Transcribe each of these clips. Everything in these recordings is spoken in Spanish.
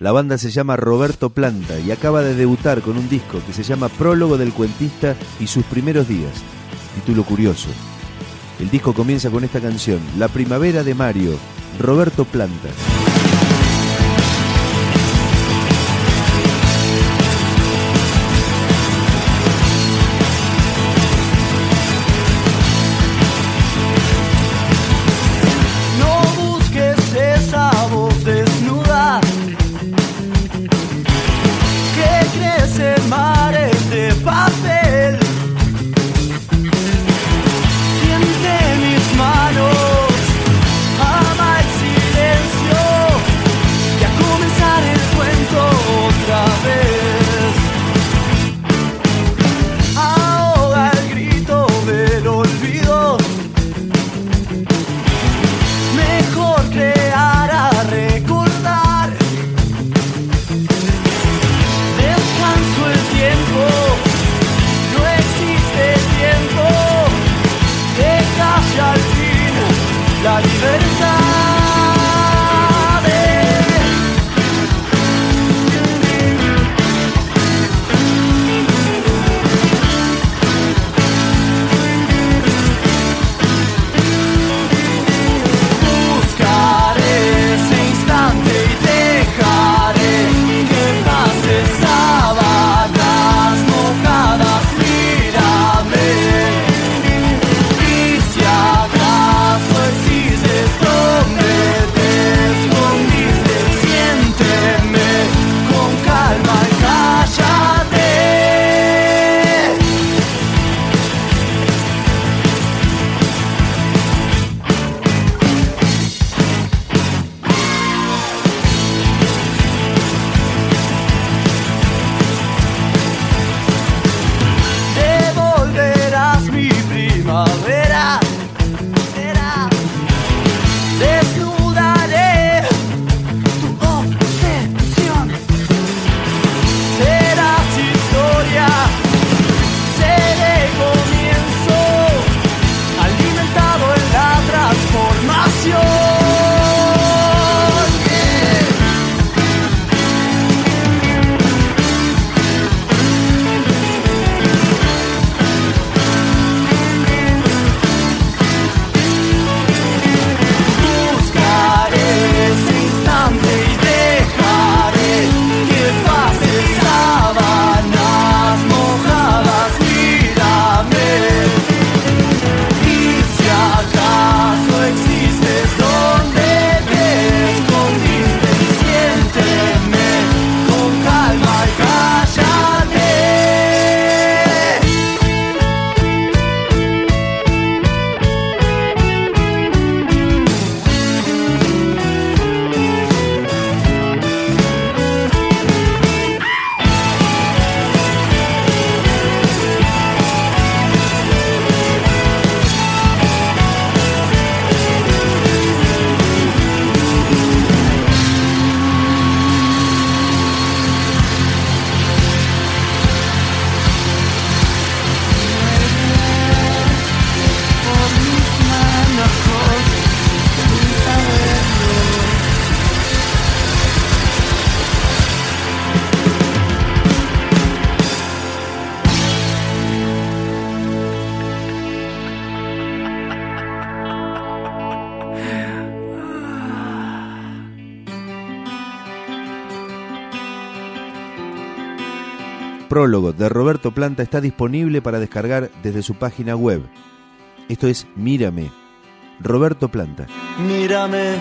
La banda se llama Roberto Planta y acaba de debutar con un disco que se llama Prólogo del cuentista y sus primeros días. Título curioso. El disco comienza con esta canción, La primavera de Mario, Roberto Planta. Prólogo de Roberto Planta está disponible para descargar desde su página web. Esto es Mírame, Roberto Planta. Mírame,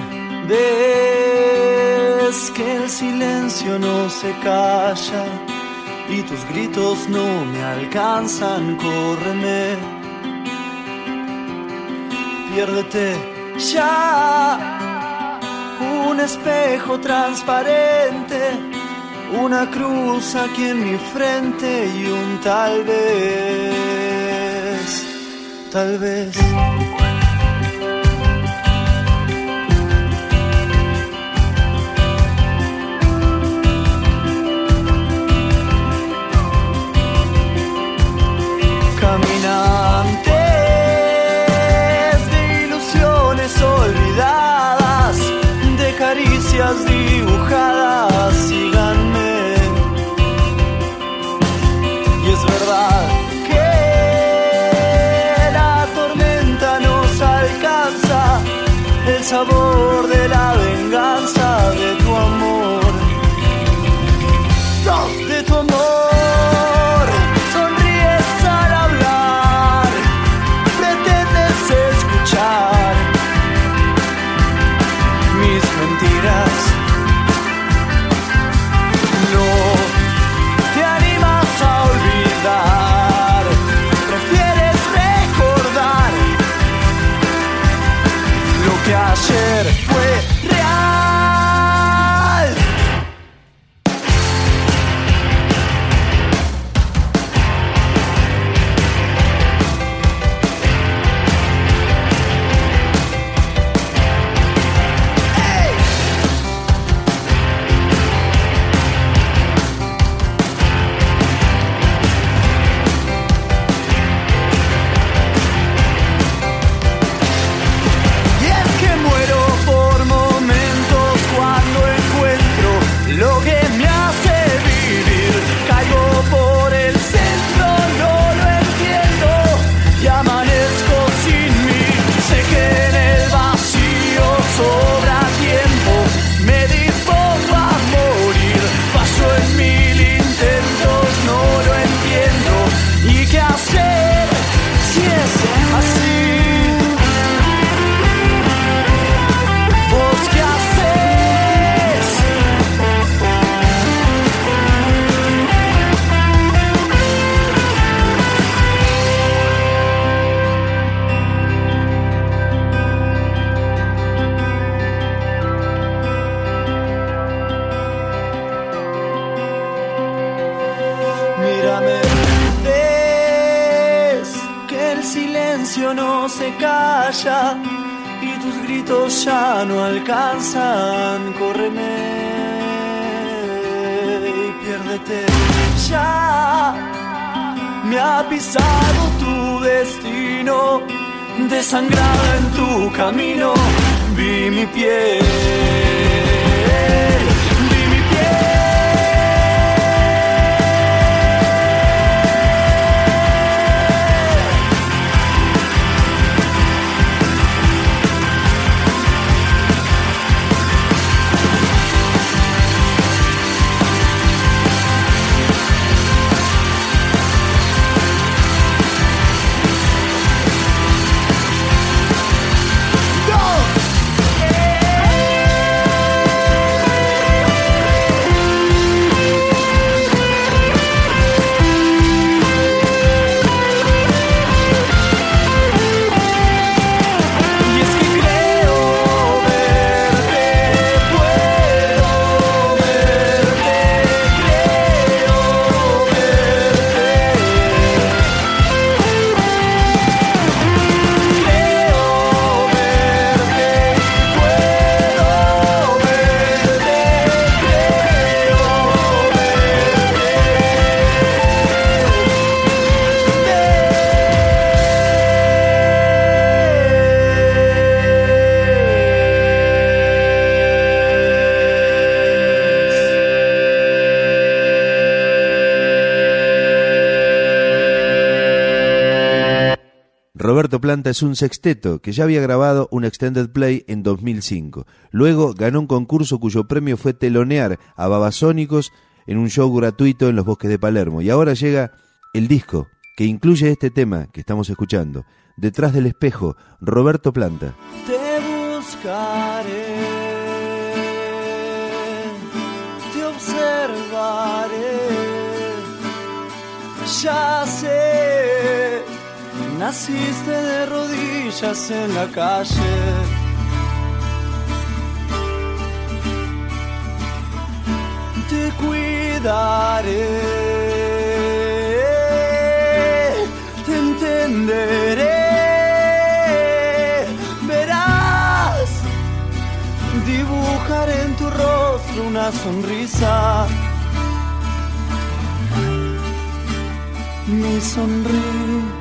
ves que el silencio no se calla y tus gritos no me alcanzan, córreme. Piérdete ya, un espejo transparente una cruz aquí en mi frente y un tal vez, tal vez. De la calla y tus gritos ya no alcanzan. Córreme y piérdete ya. Me ha pisado tu destino, desangrada en tu camino. Vi mi piel, Roberto Planta es un sexteto que ya había grabado un extended play en 2005. Luego ganó un concurso cuyo premio fue telonear a Babasónicos en un show gratuito en los bosques de Palermo. Y ahora llega el disco que incluye este tema que estamos escuchando. Detrás del espejo, Roberto Planta. Te buscaré, te observaré. Ya sé, Naciste de rodillas en la calle. Te cuidaré, te entenderé. Verás, dibujaré en tu rostro una sonrisa. Mi sonrisa.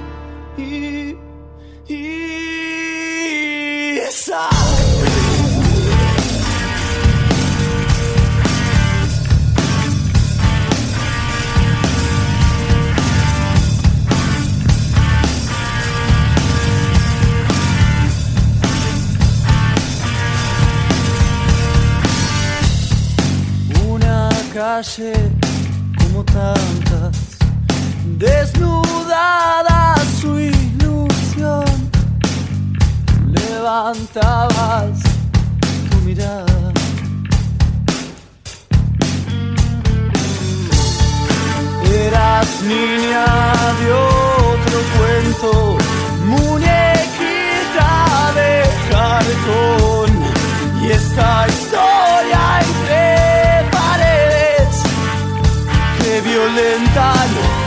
Como tantas, desnudada su ilusión, levantabas tu mirada. Eras niña de otro cuento, muñequita de cartón, y esta violenta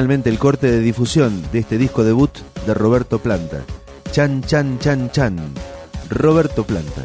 Finalmente el corte de difusión de este disco debut de Roberto Planta. Chan, chan, chan, chan. Roberto Planta.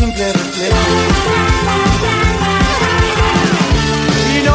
simple reflejo. Y no